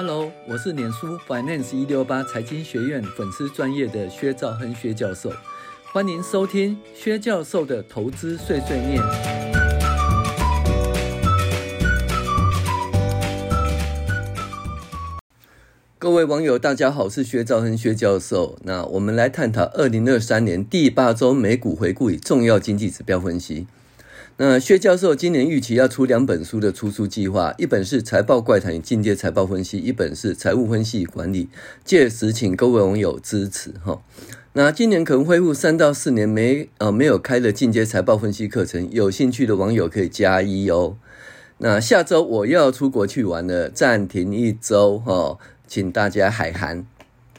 Hello，我是脸书 Finance 一六八财经学院粉丝专业的薛兆亨薛教授，欢迎收听薛教授的投资碎碎念。各位网友，大家好，我是薛兆亨薛教授。那我们来探讨二零二三年第八周美股回顾与重要经济指标分析。那薛教授今年预期要出两本书的出书计划，一本是《财报怪谈与进阶财报分析》，一本是《财务分析与管理》。届时请各位网友支持哈。那今年可能恢复三到四年没呃没有开的进阶财报分析课程，有兴趣的网友可以加一哦。那下周我又要出国去玩了，暂停一周哈，请大家海涵。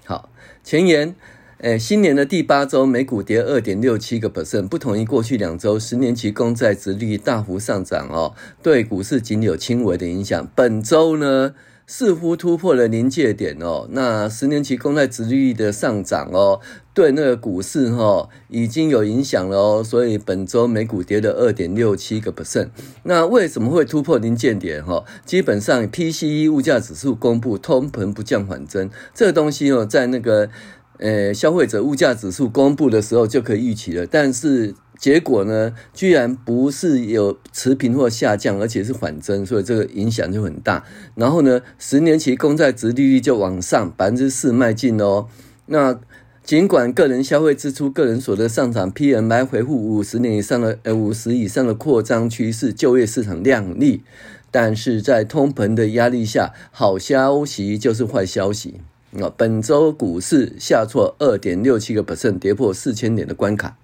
好，前言。诶，新年的第八周，美股跌二点六七个 percent，不同于过去两周，十年期公债殖率大幅上涨哦，对股市仅有轻微的影响。本周呢，似乎突破了临界点哦，那十年期公债殖率的上涨哦，对那个股市哈、已经有影响了哦，所以本周美股跌了二点六七个 percent。那为什么会突破临界点哈？基本上 PCE 物价指数公布，通膨不降反增，这个东西哦，在那个。呃，消费者物价指数公布的时候就可以预期了，但是结果呢，居然不是有持平或下降，而且是反增，所以这个影响就很大。然后呢，十年期公债殖利率就往上百分之四迈进哦。那尽管个人消费支出、个人所得上涨，PMI 回复五十年以上的呃五十以上的扩张趋势，就业市场亮丽，但是在通膨的压力下，好消息就是坏消息。啊，本周股市下挫二点六七个 percent，跌破四千点的关卡。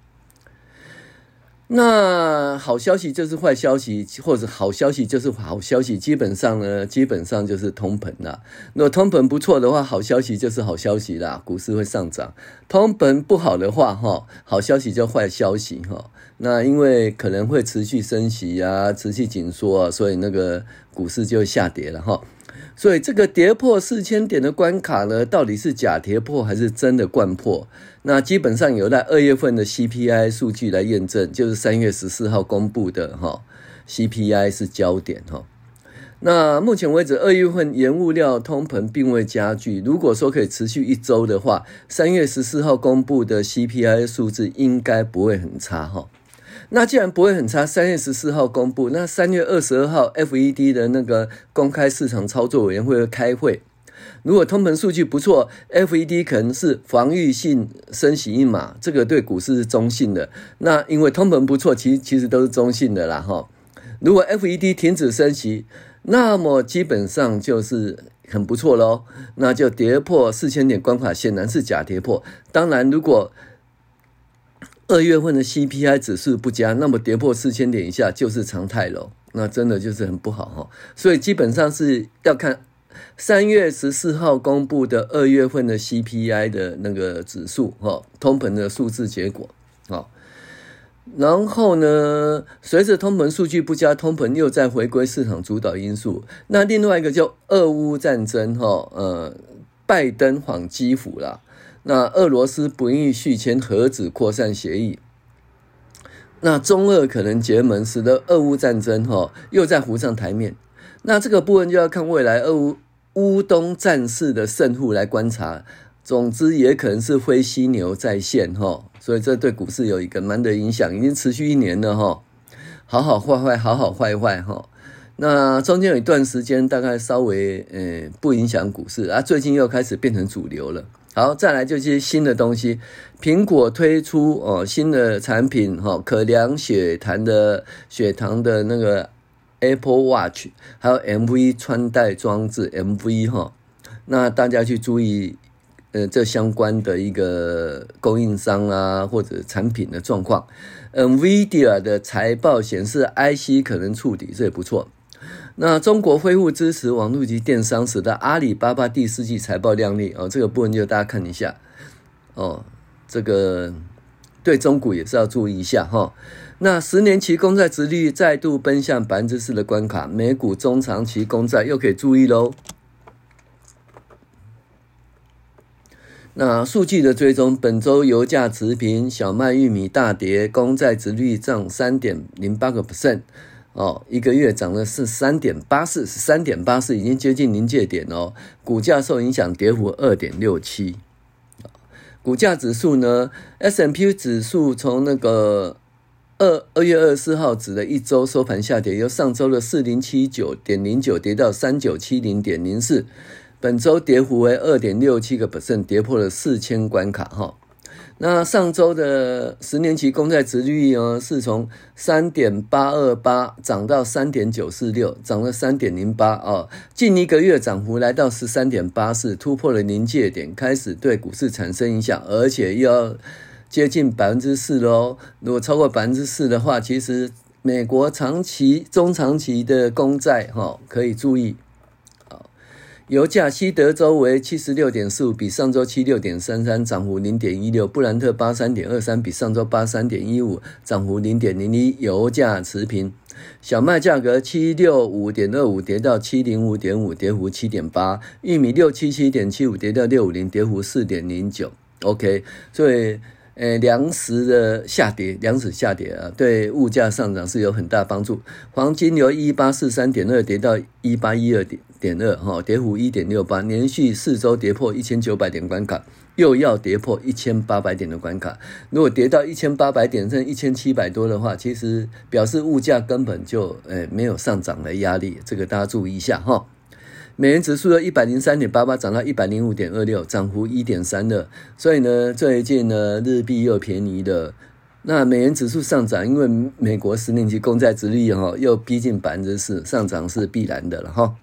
那好消息就是坏消息，或者好消息就是好消息，基本上呢，基本上就是通膨啦。如果通膨不错的话，好消息就是好消息啦，股市会上涨。通膨不好的话，哈，好消息就坏消息，哈。那因为可能会持续升息啊，持续紧缩啊，所以那个股市就下跌了，哈。所以这个跌破四千点的关卡呢，到底是假跌破还是真的惯破？那基本上有待二月份的 CPI 数据来验证，就是三月十四号公布的哈 CPI 是焦点哈。那目前为止，二月份原物料通膨并未加剧。如果说可以持续一周的话，三月十四号公布的 CPI 数字应该不会很差哈。那既然不会很差，三月十四号公布，那三月二十二号 FED 的那个公开市场操作委员会会开会。如果通膨数据不错，FED 可能是防御性升息一码，这个对股市是中性的。那因为通膨不错，其实其实都是中性的啦哈。如果 FED 停止升息，那么基本上就是很不错喽，那就跌破四千点关卡，显然是假跌破。当然，如果二月份的 CPI 指数不佳，那么跌破四千点以下就是常态了，那真的就是很不好哈。所以基本上是要看三月十四号公布的二月份的 CPI 的那个指数哈，通膨的数字结果啊。然后呢，随着通膨数据不佳，通膨又在回归市场主导因素。那另外一个叫俄乌战争哈，呃，拜登访基辅了。那俄罗斯不愿意续签核子扩散协议，那中俄可能结盟，使得俄乌战争哈又在浮上台面。那这个部分就要看未来俄乌乌东战事的胜负来观察。总之也可能是灰犀牛再现哈，所以这对股市有一个蛮的影响，已经持续一年了哈。好好坏坏，好好坏坏哈。那中间有一段时间大概稍微呃不影响股市啊，最近又开始变成主流了。好，再来就是新的东西，苹果推出哦新的产品哈，可量血糖的血糖的那个 Apple Watch，还有 MV 穿戴装置 MV 哈，那大家去注意呃这相关的一个供应商啊或者产品的状况，NVIDIA 的财报显示 IC 可能触底，这也不错。那中国恢复支持网络及电商，使得阿里巴巴第四季财报亮丽哦。这个部分就大家看一下哦。这个对中股也是要注意一下哈。那十年期公债殖率再度奔向百分之四的关卡，美股中长期公债又可以注意喽。那数据的追踪，本周油价持平，小麦、玉米大跌，公债殖率涨三点零八个 percent。哦，一个月涨了是三点八四，是三点八四，已经接近临界点哦。股价受影响，跌幅二点六七。股价指数呢？S M P 指数从那个二二月二十四号指的一周收盘下跌，由上周的四零七九点零九跌到三九七零点零四，本周跌幅为二点六七个百分点跌破了四千关卡哈。那上周的十年期公债殖利率呢，是从三点八二八涨到三点九四六，涨了三点零八哦。近一个月涨幅来到十三点八四，突破了临界点，开始对股市产生影响，而且要接近百分之四喽。如果超过百分之四的话，其实美国长期、中长期的公债哈可以注意。油价西德州为七十六点四五，比上周七六点三三，涨幅零点一六。布兰特八三点二三，比上周八三点一五，涨幅零点零一。油价持平。小麦价格七六五点二五，跌到七零五点五，跌幅七点八。玉米六七七点七五，跌到六五零，跌幅四点零九。OK，所以呃，粮食的下跌，粮食下跌啊，对物价上涨是有很大帮助。黄金由一八四三点二跌到一八一二点。点二哈，跌幅一点六八，连续四周跌破一千九百点关卡，又要跌破一千八百点的关卡。如果跌到一千八百点，甚至一千七百多的话，其实表示物价根本就诶没有上涨的压力，这个大家注意一下哈。美元指数的一百零三点八八涨到一百零五点二六，涨幅一点三的。所以呢，最近呢日币又便宜了，那美元指数上涨，因为美国十年期公债殖利率哈又逼近百分之四，上涨是必然的了哈。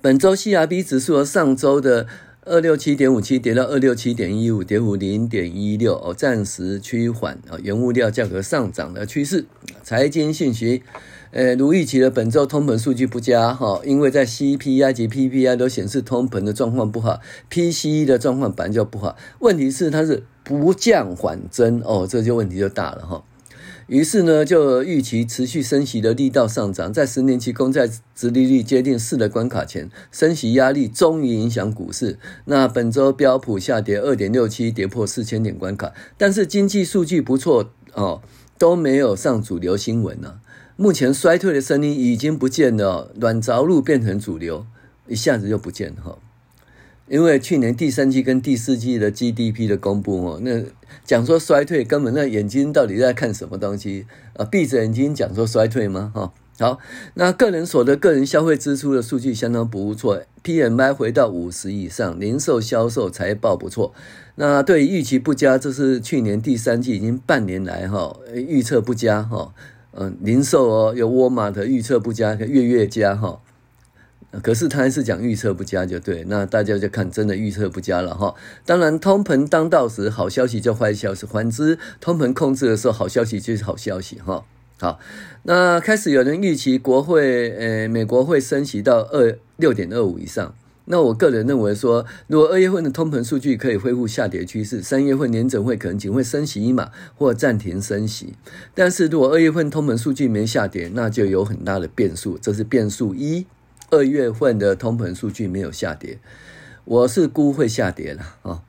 本周 CRB 指数和上周的二六七点五七跌到二六七点一五，跌幅零点一六哦，暂时趋缓哦。原物料价格上涨的趋势。财经信息，呃，如预期的本周通膨数据不佳哈，因为在 CPI 及 PPI 都显示通膨的状况不好，PCE 的状况本来就不好。问题是它是不降反增哦，这就问题就大了哈。于是呢，就预期持续升息的力道上涨，在十年期公债殖利率接近四的关卡前，升息压力终于影响股市。那本周标普下跌二点六七，跌破四千点关卡。但是经济数据不错哦，都没有上主流新闻呢。目前衰退的声音已经不见了，软着陆变成主流，一下子就不见了哈。因为去年第三季跟第四季的 GDP 的公布哦，那讲说衰退，根本那眼睛到底在看什么东西啊？闭着眼睛讲说衰退吗？哈，好，那个人所得、个人消费支出的数据相当不错，PMI 回到五十以上，零售销售财报不错。那对预期不佳，这是去年第三季已经半年来哈预测不佳哈，嗯，零售哦有沃尔玛的预测不佳，月月佳哈。可是他还是讲预测不佳就对，那大家就看真的预测不佳了哈。当然，通膨当道时，好消息就坏消息；反之，通膨控制的时候，好消息就是好消息哈。好，那开始有人预期国会，呃，美国会升息到二六点二五以上。那我个人认为说，如果二月份的通膨数据可以恢复下跌趋势，三月份年整会可能仅会升息一码或暂停升息。但是如果二月份通膨数据没下跌，那就有很大的变数，这是变数一。二月份的通膨数据没有下跌，我是估会下跌了啊。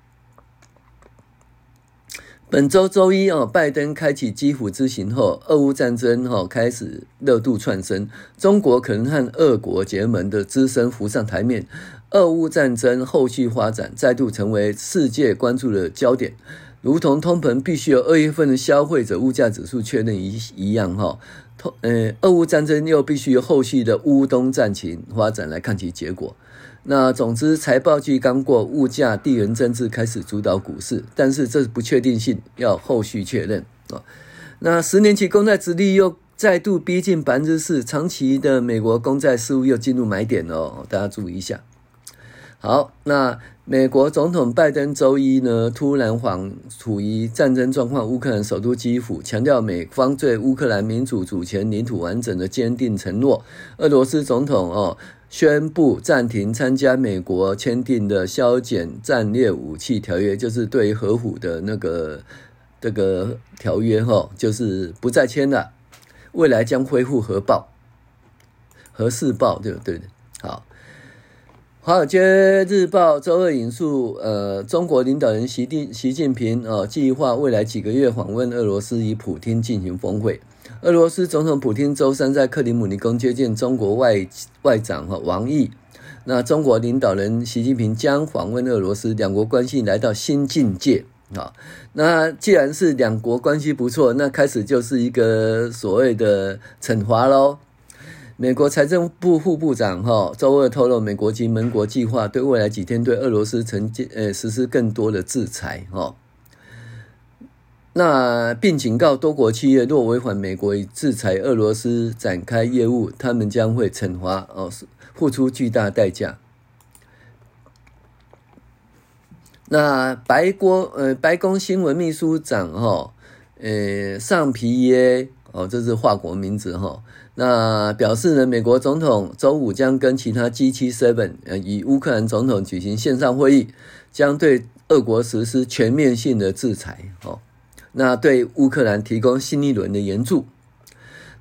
本周周一啊，拜登开启基辅之行后，俄乌战争哈开始热度窜升，中国可能和俄国结盟的之声浮上台面，俄乌战争后续发展再度成为世界关注的焦点，如同通膨必须有二月份的消费者物价指数确认一一样哈。通呃，俄乌战争又必须由后续的乌东战情发展来看其结果。那总之，财报季刚过，物价、地缘政治开始主导股市，但是这不确定性要后续确认啊。那十年期公债殖利又再度逼近百分之四，长期的美国公债似乎又进入买点了，大家注意一下。好，那美国总统拜登周一呢，突然访处于战争状况乌克兰首都基辅，强调美方对乌克兰民主主权、领土完整的坚定承诺。俄罗斯总统哦宣布暂停参加美国签订的削减战略武器条约，就是对于核武的那个这个条约哈，就是不再签了，未来将恢复核爆、核试爆，对不对？好。华尔街日报周二引述，呃，中国领导人习近习近平哦，计划未来几个月访问俄罗斯，与普京进行峰会。俄罗斯总统普京周三在克里姆林宫接见中国外外长和王毅。那中国领导人习近平将访问俄罗斯，两国关系来到新境界啊。那既然是两国关系不错，那开始就是一个所谓的惩罚喽。美国财政部副部长哈周二透露，美国及盟国计划对未来几天对俄罗斯承呃实施更多的制裁哈。那并警告多国企业，若违反美国制裁俄罗斯展开业务，他们将会惩罚哦，付出巨大代价。那白国呃白宫新闻秘书长哈呃尚皮耶哦，这是法国名字哈。那表示呢，美国总统周五将跟其他 G7 呃，与乌克兰总统举行线上会议，将对俄国实施全面性的制裁。哦，那对乌克兰提供新一轮的援助。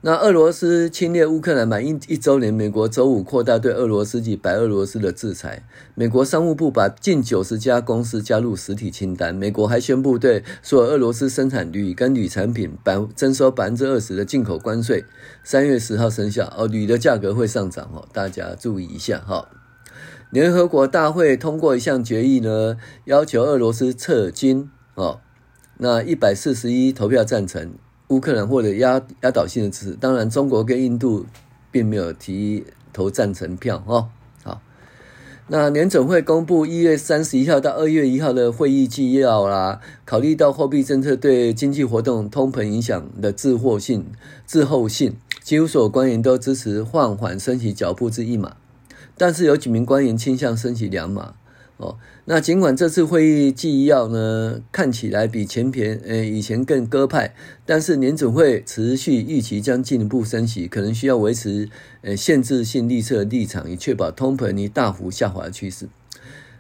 那俄罗斯侵略乌克兰满一一周年，美国周五扩大对俄罗斯及白俄罗斯的制裁。美国商务部把近九十家公司加入实体清单。美国还宣布对所有俄罗斯生产铝跟铝产品百征收百分之二十的进口关税。三月十号生效哦，铝的价格会上涨哦，大家注意一下哈。联合国大会通过一项决议呢，要求俄罗斯撤军哦。那一百四十一投票赞成。乌克兰获得压压倒性的支持，当然中国跟印度并没有提投赞成票哦。好，那联准会公布一月三十一号到二月一号的会议纪要啦，考虑到货币政策对经济活动通膨影响的滞后性、滞后性，几乎所有官员都支持放缓升息脚步至一码，但是有几名官员倾向升息两码。哦，那尽管这次会议纪要呢，看起来比前篇呃以前更鸽派，但是年准会持续预期将进一步升息，可能需要维持呃限制性利率的立场，以确保通膨率大幅下滑趋势。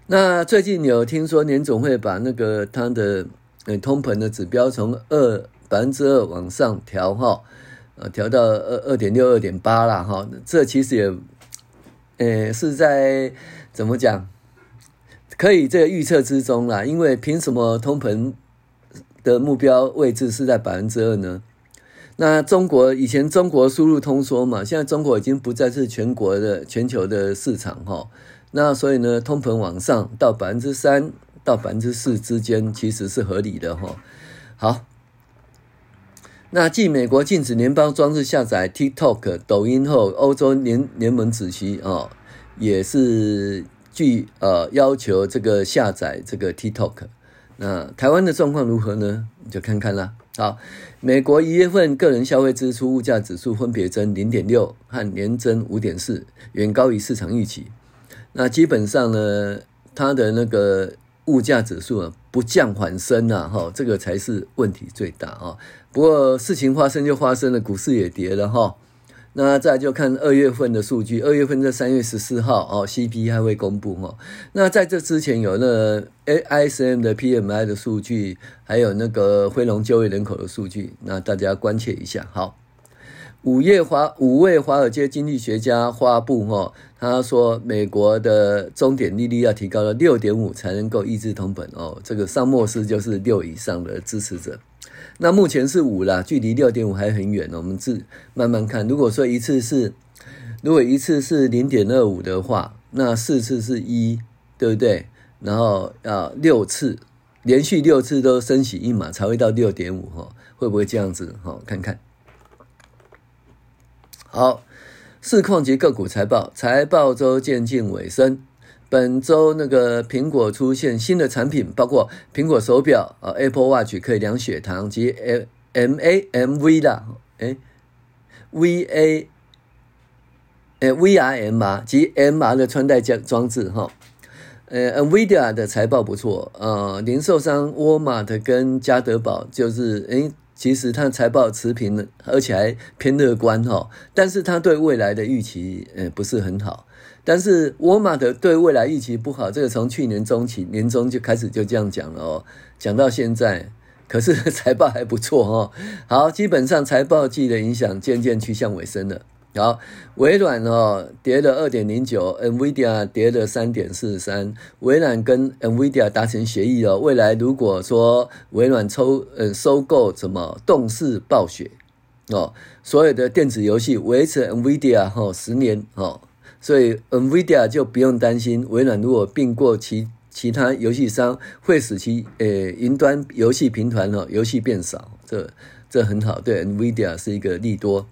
那最近有听说年总会把那个它的呃通膨的指标从二百分之二往上调哈，呃调到二二点六二点八了哈，这其实也呃是在怎么讲？可以这个预测之中啦，因为凭什么通膨的目标位置是在百分之二呢？那中国以前中国输入通缩嘛，现在中国已经不再是全国的全球的市场哈，那所以呢，通膨往上到百分之三到百分之四之间其实是合理的哈。好，那继美国禁止联邦装置下载 TikTok 抖音后，欧洲联联盟主席啊也是。据呃要求这个下载这个 TikTok，那台湾的状况如何呢？就看看啦。好，美国一月份个人消费支出物价指数分别增零点六和年增五点四，远高于市场预期。那基本上呢，它的那个物价指数啊不降反升呐，哈，这个才是问题最大啊。不过事情发生就发生了，股市也跌了哈。那再就看二月份的数据，二月份在三月十四号哦，CPI 还会公布哦。那在这之前有那 ISM 的 PMI 的数据，还有那个非农就业人口的数据，那大家关切一下。好，五月华五位华尔街经济学家发布哦，他说美国的终点利率要提高到六点五才能够抑制通膨哦。这个上莫斯就是六以上的支持者。那目前是五啦，距离六点五还很远呢。我们自慢慢看。如果说一次是，如果一次是零点二五的话，那四次是一，对不对？然后要六次，连续六次都升起一码才会到六点五哈，会不会这样子哈？看看。好，市况及个股财报，财报周渐近尾声。本周那个苹果出现新的产品，包括苹果手表啊，Apple Watch 可以量血糖及 M A M V 啦，诶 V A 诶 V R M R 及 M R 的穿戴装装置哈，呃，NVIDIA 的财报不错，呃，零售商沃尔玛跟家得宝就是诶其实它财报持平，而且还偏乐观哈，但是它对未来的预期呃不是很好。但是沃尔玛的对未来预期不好，这个从去年中期年中就开始就这样讲了哦，讲到现在，可是 财报还不错哦。好，基本上财报季的影响渐渐趋向尾声了。好，微软哦跌了二点零九，NVIDIA 跌了三点四三。微软跟 NVIDIA 达成协议了，未来如果说微软抽呃收购什么动视暴雪哦，所有的电子游戏维持 NVIDIA 哈十年哦，所以 NVIDIA 就不用担心微软如果并购其其他游戏商，会使其呃云端游戏平台哦游戏变少，这这很好，对 NVIDIA 是一个利多。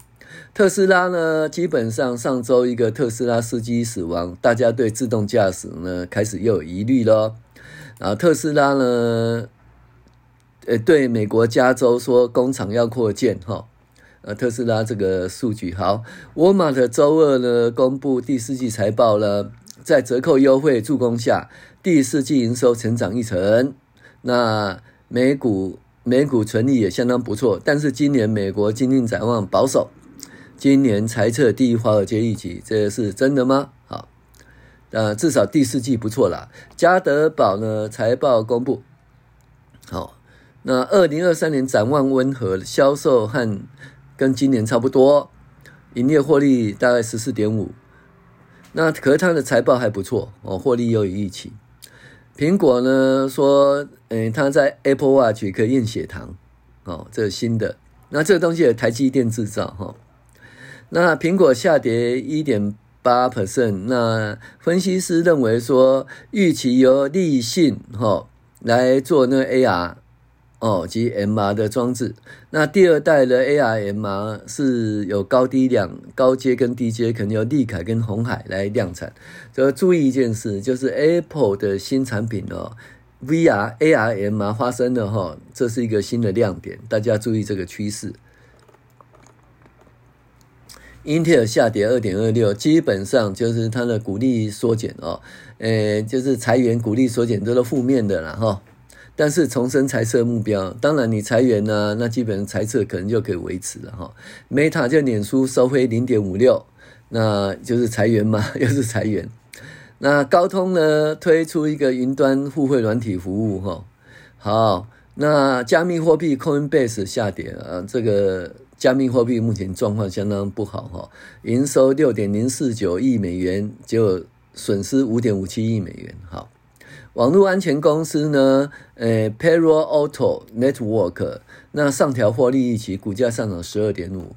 特斯拉呢，基本上上周一个特斯拉司机死亡，大家对自动驾驶呢开始又有疑虑了。然后特斯拉呢，呃，对美国加州说工厂要扩建哈，呃，特斯拉这个数据好。沃尔玛的周二呢公布第四季财报了，在折扣优惠助攻下，第四季营收成长一成。那美股美股存利也相当不错，但是今年美国经济展望保守。今年财测低于华尔街预期，这是真的吗？好，呃，至少第四季不错啦。家得宝呢财报公布，好，那二零二三年展望温和，销售和跟今年差不多，营业获利大概十四点五。那可是它的财报还不错哦，获利又有预期。苹果呢说，嗯，它在 Apple Watch 可以验血糖，哦，这是新的。那这个东西有台积电制造，哈。那苹果下跌一点八 percent，那分析师认为说，预期由立讯哈来做那个 AR 哦及 MR 的装置，那第二代的 AR MR 是有高低两高阶跟低阶，可能由立凯跟鸿海来量产。要注意一件事，就是 Apple 的新产品哦，VR AR MR 发生了哈，这是一个新的亮点，大家注意这个趋势。英特尔下跌二点二六，基本上就是它的股利缩减哦，呃，就是裁员、股利缩减都是负面的了哈。但是重申财测目标，当然你裁员呢，那基本上财测可能就可以维持了哈。Meta 就脸书收回零点五六，那就是裁员嘛，又是裁员。那高通呢推出一个云端互惠软体服务哈，好，那加密货币 Coinbase 下跌啊，这个。加密货币目前状况相当不好哈，营收六点零四九亿美元，就损失五点五七亿美元。好，网络安全公司呢，呃，Palo Alto Network 那上调获利预期，股价上涨十二点五。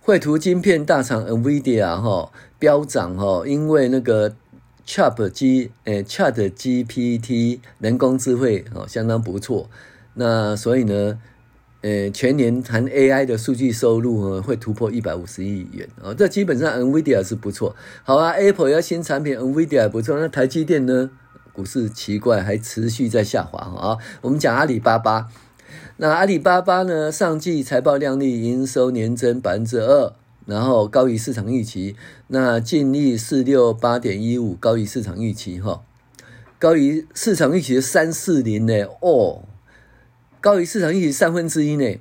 绘图晶片大厂 NVIDIA 哈飙涨哈，因为那个 Chat G 呃 Chat GPT 人工智慧哦相当不错，那所以呢。呃，全年谈 AI 的数据收入呢，会突破一百五十亿元啊，这基本上 NVIDIA 是不错。好啊，Apple 要新产品，NVIDIA 不错。那台积电呢？股市奇怪，还持续在下滑啊。我们讲阿里巴巴，那阿里巴巴呢，上季财报亮丽，营收年增百分之二，然后高于市场预期。那净利四六八点一五，高于市场预期哈，高于市场预期三四零呢哦。高于市场预期三分之一呢，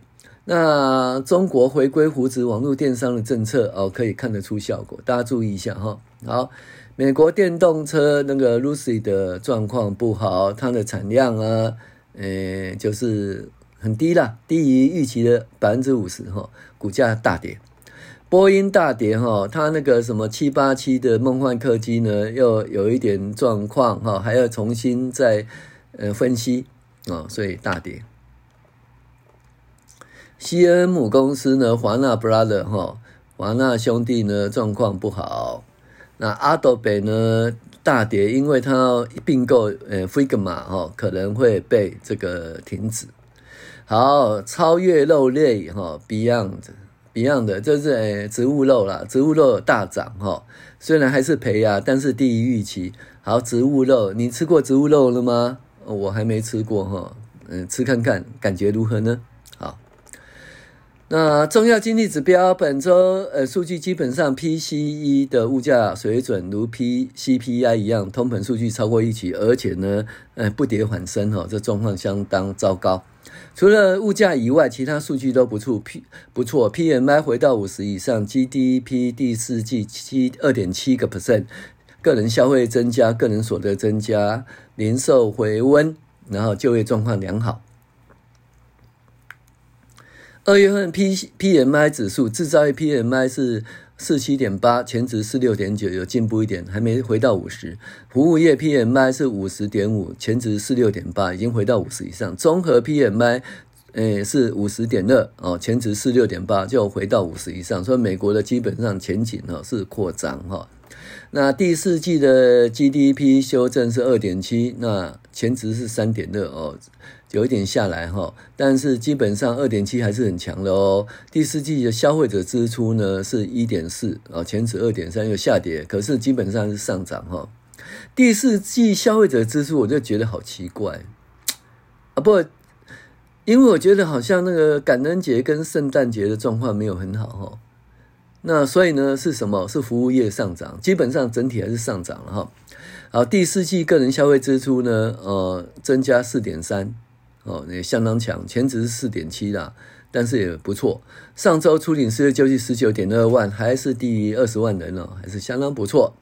那中国回归扶植网络电商的政策哦，可以看得出效果，大家注意一下哈。好，美国电动车那个 Lucy 的状况不好，它的产量啊，呃，就是很低啦，低于预期的百分之五十哈，股价大跌。波音大跌哈，它那个什么七八七的梦幻客机呢，又有一点状况哈，还要重新再呃分析啊，所以大跌。西恩母公司呢，华纳 Brother 哈，华纳兄弟呢状况不好。那 Adobe 呢大跌，因为它要并购呃 Figma 哈，可能会被这个停止。好，超越肉类哈，Beyond Beyond 这是呃植物肉啦，植物肉大涨哈，虽然还是赔啊，但是低于预期。好，植物肉，你吃过植物肉了吗？我还没吃过哈，嗯，吃看看，感觉如何呢？那重要经济指标本周呃数据基本上 PCE 的物价水准如 PCPI 一样，通膨数据超过预期，而且呢呃不跌反升哈，这状况相当糟糕。除了物价以外，其他数据都不错，P 不错，PMI 回到五十以上，GDP 第四季七二点七个 percent，个人消费增加，个人所得增加，零售回温，然后就业状况良好。二月份 P PMI 指数，制造业 PMI 是四七点八，前值四六点九，有进步一点，还没回到五十。服务业 PMI 是五十点五，前值四六点八，已经回到五十以上。综合 PMI，诶是五十点二哦，前值四六点八，就回到五十以上。所以美国的基本上前景哈是扩张哈。那第四季的 GDP 修正是二点七，那前值是三点二哦。有一点下来哈，但是基本上二点七还是很强的哦。第四季的消费者支出呢是一点四啊，前值二点三又下跌，可是基本上是上涨哈。第四季消费者支出我就觉得好奇怪啊，不，因为我觉得好像那个感恩节跟圣诞节的状况没有很好哈。那所以呢是什么？是服务业上涨，基本上整体还是上涨了哈。好，第四季个人消费支出呢，呃，增加四点三。哦，也相当强，前值是四点七啦，但是也不错。上周初领失业救济十九点二万，还是低于二十万人哦，还是相当不错。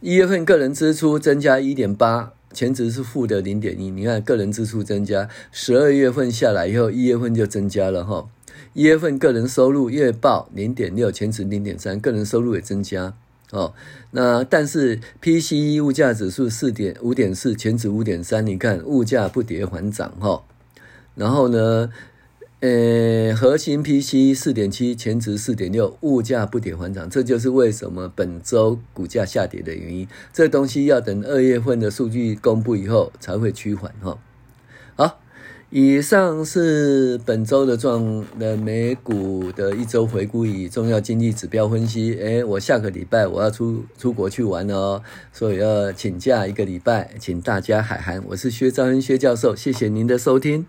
一月份个人支出增加一点八，前值是负的零点一。你看个人支出增加，十二月份下来以后，一月份就增加了哈。一月份个人收入月报零点六，前值零点三，个人收入也增加。哦，那但是 PCE 物价指数四点五点四，前值五点三，你看物价不跌反涨哈。然后呢，呃，核心 P C 四点七，前值四点六，物价不跌反涨，这就是为什么本周股价下跌的原因。这东西要等二月份的数据公布以后才会趋缓哈。好，以上是本周的状的美股的一周回顾与重要经济指标分析。诶，我下个礼拜我要出出国去玩了哦，所以要请假一个礼拜，请大家海涵。我是薛兆恩薛教授，谢谢您的收听。